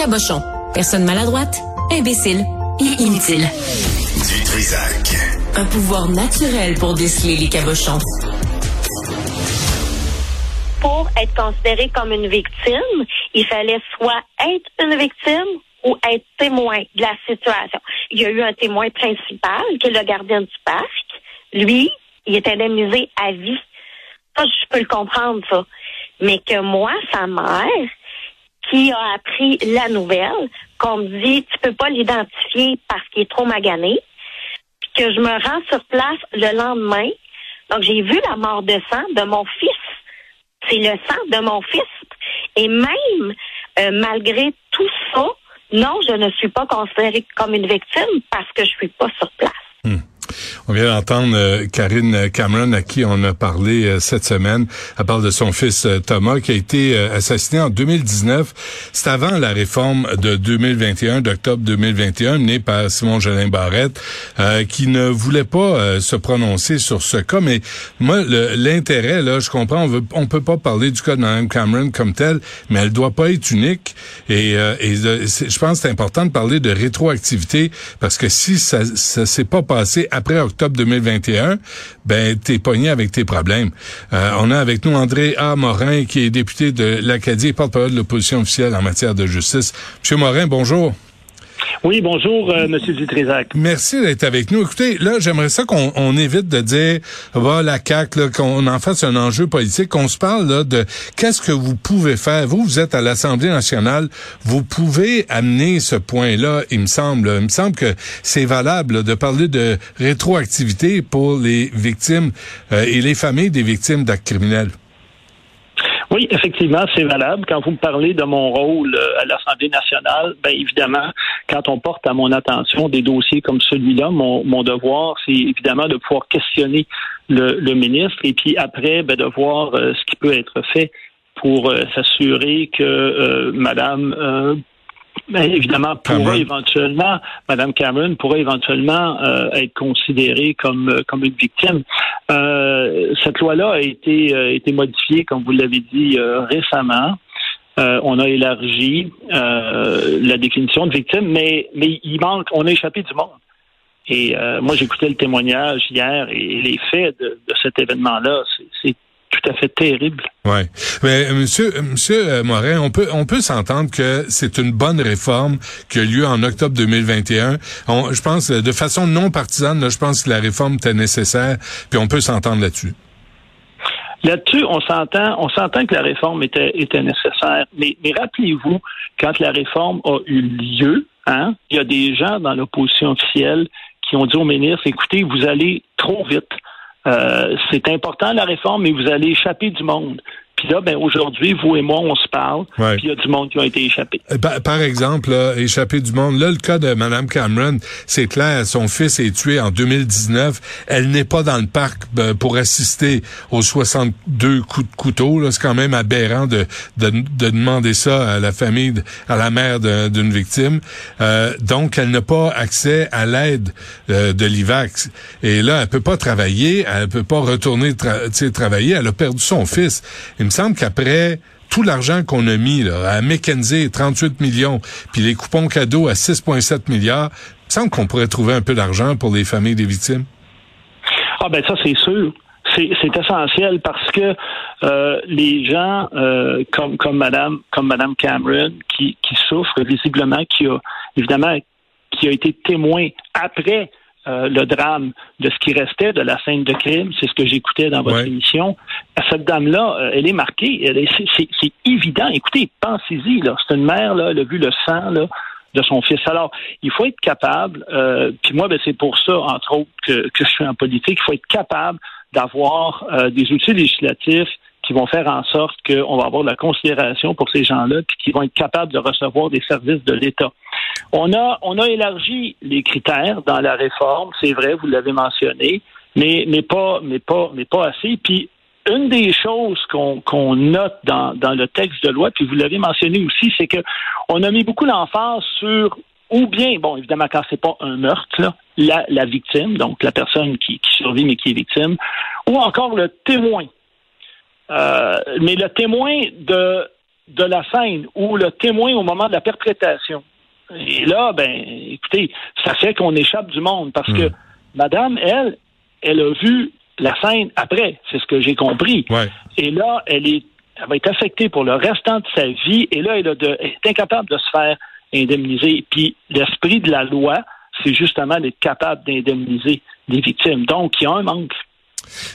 Cabochon. Personne maladroite, imbécile et inutile. Du Trisac. Un pouvoir naturel pour déceler les cabochons. Pour être considéré comme une victime, il fallait soit être une victime ou être témoin de la situation. Il y a eu un témoin principal, qui est le gardien du parc. Lui, il est indemnisé à vie. Ça, je peux le comprendre, ça. Mais que moi, sa mère, qui a appris la nouvelle, qu'on me dit, tu peux pas l'identifier parce qu'il est trop magané, puis que je me rends sur place le lendemain. Donc, j'ai vu la mort de sang de mon fils. C'est le sang de mon fils. Et même, euh, malgré tout ça, non, je ne suis pas considérée comme une victime parce que je suis pas sur place. On vient d'entendre euh, Karine Cameron à qui on a parlé euh, cette semaine. Elle parle de son fils euh, Thomas qui a été assassiné en 2019. C'est avant la réforme de 2021, d'octobre 2021, menée par Simon Jolin Barrette, qui ne voulait pas se prononcer sur ce cas. Mais moi, l'intérêt, là, je comprends, on, veut, on peut pas parler du cas de Mme Cameron comme tel, mais elle doit pas être unique. Et, et je pense que c'est important de parler de rétroactivité parce que si ça, ça s'est pas passé après octobre 2021, ben t'es pogné avec tes problèmes. Euh, on a avec nous André A. Morin, qui est député de l'Acadie et porte-parole de l'opposition officielle en matière de justice. Monsieur Morin, bonjour. Oui, bonjour, euh, Monsieur Dutrisac. Merci d'être avec nous. Écoutez, là, j'aimerais ça qu'on évite de dire, va la CAQ, qu'on en fasse un enjeu politique, qu'on se parle là, de qu'est-ce que vous pouvez faire. Vous, vous êtes à l'Assemblée nationale, vous pouvez amener ce point-là, il me semble. Il me semble que c'est valable de parler de rétroactivité pour les victimes euh, et les familles des victimes d'actes criminels. Oui, effectivement, c'est valable. Quand vous me parlez de mon rôle euh, à l'Assemblée nationale, ben évidemment, quand on porte à mon attention des dossiers comme celui-là, mon, mon devoir, c'est évidemment de pouvoir questionner le, le, ministre et puis après, ben, de voir euh, ce qui peut être fait pour euh, s'assurer que Madame ben, évidemment, pourrait éventuellement, Mme Cameron pourrait éventuellement euh, être considérée comme euh, comme une victime. Euh, cette loi-là a été été modifiée, comme vous l'avez dit récemment. on a élargi la définition de victime, mais mais il manque, on a échappé du monde. Et moi, j'écoutais le témoignage hier et, les faits de, de cet événement-là, c'est tout à fait terrible. Ouais, mais euh, monsieur monsieur euh, Morin, on peut on peut s'entendre que c'est une bonne réforme qui a lieu en octobre 2021. je pense de façon non partisane, je pense que la réforme était nécessaire, puis on peut s'entendre là-dessus. Là-dessus, on s'entend, on s'entend que la réforme était, était nécessaire. Mais, mais rappelez-vous, quand la réforme a eu lieu, hein, il y a des gens dans l'opposition officielle qui ont dit au ministre, écoutez, vous allez trop vite. Euh, c'est important la réforme, mais vous allez échapper du monde. Puis là, ben aujourd'hui, vous et moi, on se parle. Puis il y a du monde qui a été échappé. Euh, par, exemple, là, échappé du monde. Là, le cas de Mme Cameron, c'est clair. Son fils est tué en 2019. Elle n'est pas dans le parc ben, pour assister aux 62 coups de couteau. C'est quand même aberrant de, de, demander ça à la famille, à la mère d'une victime. Euh, donc, elle n'a pas accès à l'aide euh, de l'IVAX. Et là, elle peut pas travailler. Elle peut pas retourner travailler. Elle a perdu son fils me semble qu'après tout l'argent qu'on a mis à McKenzie, 38 millions, puis les coupons cadeaux à 6,7 milliards, il me semble qu'on pourrait trouver un peu d'argent pour les familles des victimes. Ah ben ça, c'est sûr. C'est essentiel parce que euh, les gens euh, comme comme Madame comme Madame Cameron qui, qui souffrent visiblement, qui a évidemment qui a été témoin après euh, le drame de ce qui restait de la scène de crime, c'est ce que j'écoutais dans votre émission. Cette dame-là, euh, elle est marquée. c'est, évident. Écoutez, pensez-y. Là, c'est une mère. Là, elle a vu le sang là, de son fils. Alors, il faut être capable. Euh, puis moi, ben, c'est pour ça, entre autres, que, que, je suis en politique. Il faut être capable d'avoir des outils législatifs qui vont faire en sorte qu'on va avoir de la considération pour ces gens-là, puis qui vont être capables de recevoir des services de l'État. On a, on a élargi les critères dans la réforme, c'est vrai, vous l'avez mentionné, mais, mais pas, mais pas, mais pas assez. Puis une des choses qu'on note dans, dans le texte de loi, puis vous l'avez mentionné aussi, c'est que on a mis beaucoup d'emphase sur ou bien, bon, évidemment, quand c'est pas un meurtre, la, la victime, donc la personne qui survit mais qui est victime, ou encore le témoin. Euh, mais le témoin de de la scène ou le témoin au moment de la perpétration. Et là, ben, écoutez, ça fait qu'on échappe du monde parce que madame, elle, elle a vu la scène après, c'est ce que j'ai compris. Et là, elle est elle va être affectée pour le restant de sa vie et là, elle, est incapable de se faire indemniser. Puis l'esprit de la loi, c'est justement d'être capable d'indemniser les victimes. Donc, il y a un manque.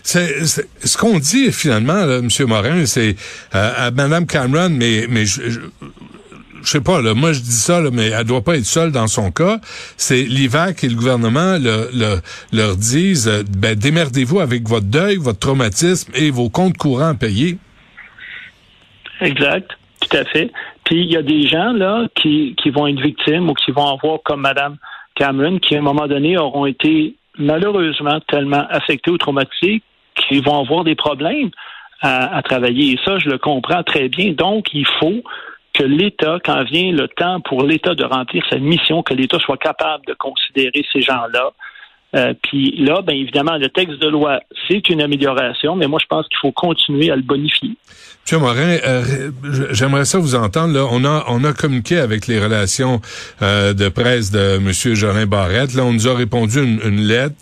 C'est, ce qu'on dit finalement, M. Morin, c'est euh, à Mme Cameron, mais, mais je, je, sais pas, là, moi je dis ça, mais elle doit pas être seule dans son cas. C'est l'IVAC et le gouvernement le, le, leur disent euh, ben, démerdez-vous avec votre deuil, votre traumatisme et vos comptes courants à payer. Exact, tout à fait. Puis il y a des gens là qui, qui vont être victimes ou qui vont avoir comme Mme Cameron, qui à un moment donné auront été malheureusement tellement affectés ou traumatisés qu'ils vont avoir des problèmes à, travailler. Et ça, je le comprends très bien. Donc, il faut que l'État, quand vient le temps pour l'État de remplir sa mission, que l'État soit capable de considérer ces gens-là. Euh, puis là, bien évidemment, le texte de loi, c'est une amélioration, mais moi, je pense qu'il faut continuer à le bonifier. Monsieur Morin, euh, j'aimerais ça vous entendre. Là, on a on a communiqué avec les relations euh, de presse de Monsieur Jolin Barrette. Là, on nous a répondu une, une lettre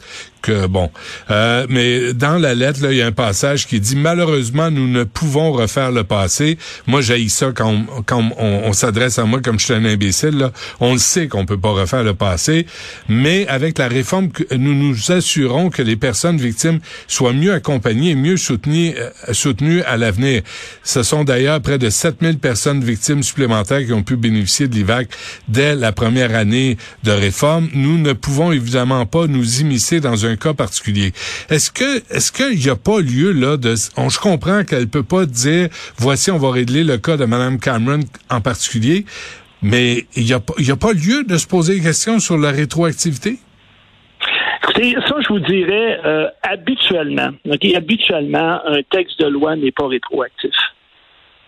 que bon. Euh, mais dans la lettre, il y a un passage qui dit malheureusement, nous ne pouvons refaire le passé. Moi, j'ai ça quand on, on, s'adresse à moi comme je suis un imbécile. Là. On le sait qu'on peut pas refaire le passé, mais avec la réforme, nous nous assurons que les personnes victimes soient mieux accompagnées mieux soutenues, euh, soutenues à l'avenir. Ce sont d'ailleurs près de 7000 personnes victimes supplémentaires qui ont pu bénéficier de l'IVAC dès la première année de réforme. Nous ne pouvons évidemment pas nous immiscer dans un cas particulier. Est-ce que est-ce qu'il n'y a pas lieu là de on, je comprends qu'elle peut pas dire voici on va régler le cas de Mme Cameron en particulier, mais il n'y a, y a pas lieu de se poser des questions sur la rétroactivité? Ça, je vous dirais, euh, habituellement, habituellement, un texte de loi n'est pas rétroactif.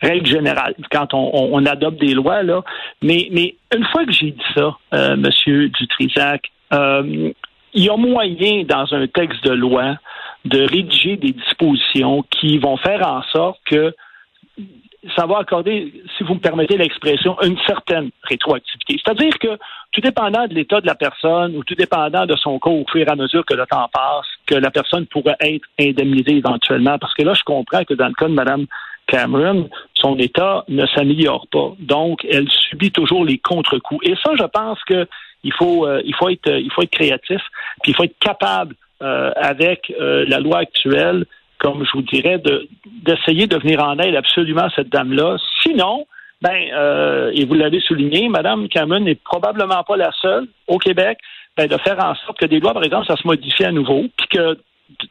Règle générale, quand on, adopte des lois, là. Mais, mais une fois que j'ai dit ça, euh, Monsieur Dutrisac, euh, il y a moyen dans un texte de loi de rédiger des dispositions qui vont faire en sorte que ça va accorder, si vous me permettez l'expression, une certaine rétroactivité. C'est-à-dire que tout dépendant de l'état de la personne ou tout dépendant de son cas au fur et à mesure que le temps passe, que la personne pourrait être indemnisée éventuellement. Parce que là, je comprends que dans le cas de Mme Cameron, son état ne s'améliore pas. Donc, elle subit toujours les contre-coups. Et ça, je pense que il faut, euh, il faut être, il faut être créatif, puis il faut être capable euh, avec euh, la loi actuelle, comme je vous dirais, de d'essayer de venir en aide absolument à cette dame-là. Sinon, ben, et vous l'avez souligné, Madame Cameron n'est probablement pas la seule au Québec, ben, de faire en sorte que des lois, par exemple, ça se modifie à nouveau, puis que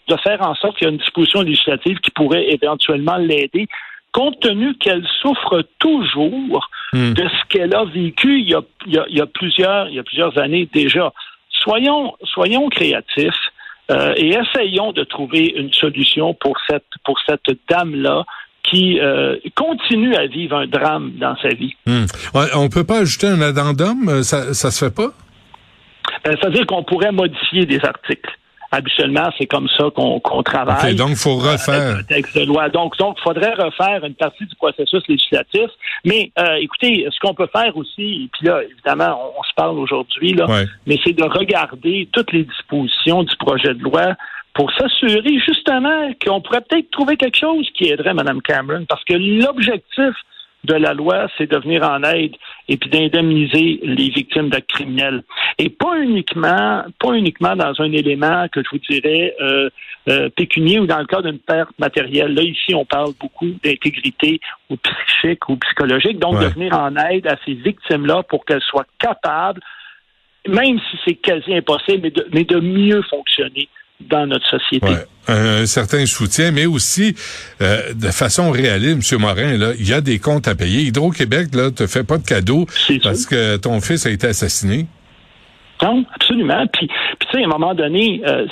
de faire en sorte qu'il y a une disposition législative qui pourrait éventuellement l'aider compte tenu qu'elle souffre toujours hmm. de ce qu'elle a vécu il y a, il y a, plusieurs, il y a plusieurs années déjà. Soyons, soyons créatifs. Euh, et essayons de trouver une solution pour cette pour cette dame là qui euh, continue à vivre un drame dans sa vie. Hmm. on peut pas ajouter un addendum, euh, ça ça se fait pas? C'est-à-dire qu'on pourrait modifier des articles habituellement, c'est comme ça qu'on travaille. donc, il faut euh, refaire. texte de loi. Donc, donc, faudrait refaire une partie du processus législatif. Mais, euh, écoutez, ce qu'on peut faire aussi, et puis là, évidemment, on, se parle aujourd'hui, là, mais c'est de regarder toutes les dispositions du projet de loi pour s'assurer justement qu'on pourrait peut-être trouver quelque chose qui aiderait Mme Cameron. Parce que l'objectif de la loi, c'est de venir en aide et puis d'indemniser les victimes d'actes criminels. Et pas uniquement, pas uniquement dans un élément que je vous dirais euh, euh, pécunier ou dans le cas d'une perte matérielle. Là, ici, on parle beaucoup d'intégrité ou psychique ou psychologique, donc de venir en aide à ces victimes-là pour qu'elles soient capables, même si c'est quasi impossible, mais de, mais de mieux fonctionner dans notre société. Un, certain soutien, mais aussi euh, de façon réaliste, M. Morin, là, il y a des comptes à payer. Hydro-Québec là, te fait pas de cadeau parce que ton fils a été assassiné. Non, absolument. Puis, puis tu sais, à un moment donné, euh,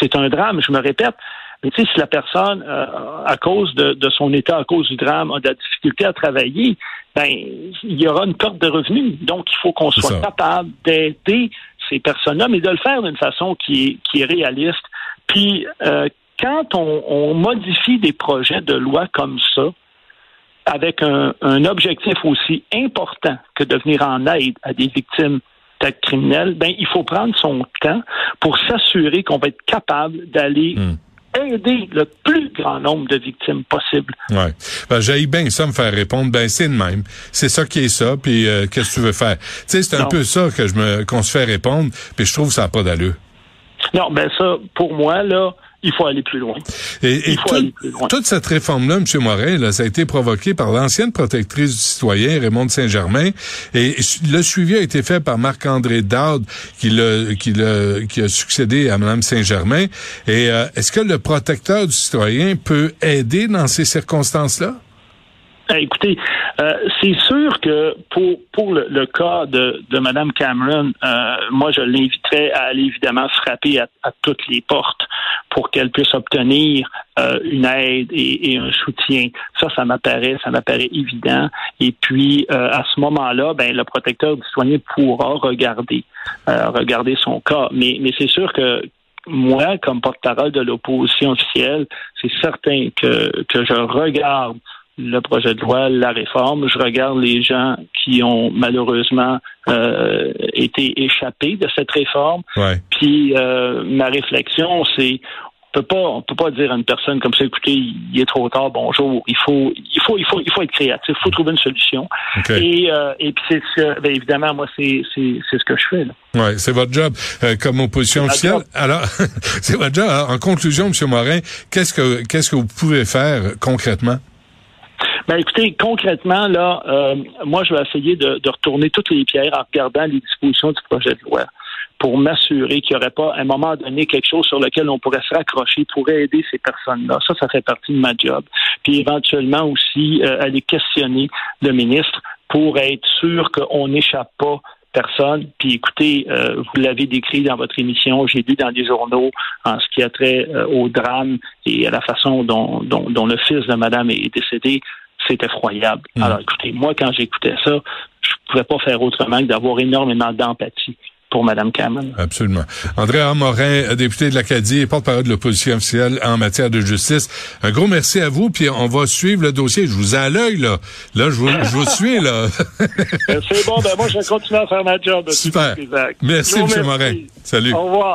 c'est un drame, je me répète, mais tu sais, si la personne, euh, à cause de, de, son état, à cause du drame, a de la difficulté à travailler, ben, il y aura une perte de revenus. Donc, il faut qu'on soit capable d'aider ces personnes-là, mais de le faire d'une façon qui est, réaliste. Puis, euh, quand on, modifie des projets de loi comme ça, avec un, un objectif aussi important que de venir en aide à des victimes d'actes criminels, ben, il faut prendre son temps pour s'assurer qu'on va être capable d'aller Hmm. Aider le plus grand nombre de victimes possible. Ouais. Ben, j'ai bien ça me faire répondre, ben c'est de même. C'est ça qui est ça, puis euh, qu'est-ce que tu veux faire? Tu sais, c'est un Non. peu ça que je me qu'on se fait répondre, puis je trouve que ça n'a pas d'allure. Non, ben ça, pour moi, là, il faut aller plus loin. Et, et Il faut tout- aller plus loin. toute cette réforme-là, M. Morin, là, ça a été provoqué par l'ancienne protectrice du citoyen, Raymond Saint-Germain, et le suivi a été fait par Marc-André Dowd, qui, a succédé à Mme Saint-Germain. Et euh, est-ce que le protecteur du citoyen peut aider dans ces circonstances-là? Euh, Écoutez, euh, c'est sûr que pour pour le, cas de, de Mme Cameron, euh, moi je l'inviterais à aller évidemment frapper à, toutes les portes pour qu'elle puisse obtenir une aide et, et un soutien. Ça, ça m'apparaît, ça m'apparaît évident. Et puis à ce moment-là, ben le protecteur du citoyen pourra regarder regarder son cas. Mais mais c'est sûr que moi, comme porte-parole de l'opposition officielle, c'est certain que, que je regarde le projet de loi, la réforme. Je regarde les gens qui ont malheureusement euh, été échappés de cette réforme. Ouais. Puis euh, ma réflexion, c'est on peut pas on peut pas dire à une personne comme ça, écoutez, il est trop tard, bonjour. Il faut il faut il faut il faut être créatif, il faut trouver une solution. OK. Et euh, et puis c'est ce que, ben, évidemment moi c'est c'est c'est ce que je fais là. Ouais, c'est votre job euh, comme opposition officielle. Alors, c'est votre job. Alors, en conclusion, M. Morin, qu'est-ce que qu'est-ce que vous pouvez faire concrètement? Ben écoutez, concrètement, là, euh, moi, je vais essayer de, de retourner toutes les pierres en regardant les dispositions du projet de loi pour m'assurer qu'il n'y aurait pas, à un moment donné, quelque chose sur lequel on pourrait se raccrocher pour aider ces personnes-là. Ça, ça fait partie de ma job. Puis éventuellement aussi, euh, aller questionner le ministre pour être sûr qu'on n'échappe pas personne. Puis écoutez, euh, vous l'avez décrit dans votre émission, j'ai lu dans les journaux en ce qui a trait euh, au drame et à la façon dont, dont, dont le fils de madame est décédé. C'est effroyable. Mm. Alors écoutez, moi, quand j'écoutais ça, je pouvais pas faire autrement que d'avoir énormément d'empathie pour Mme Cameron. Absolument. André Morin, député de l'Acadie et porte-parole de l'opposition officielle en matière de justice. Un gros merci à vous, puis on va suivre le dossier. Je vous ai à l'œil, là. Là, je vous, je vous suis, là. C'est bon, ben moi, je vais continuer à faire ma job. Super. Merci, M. Morin. Salut. Au revoir.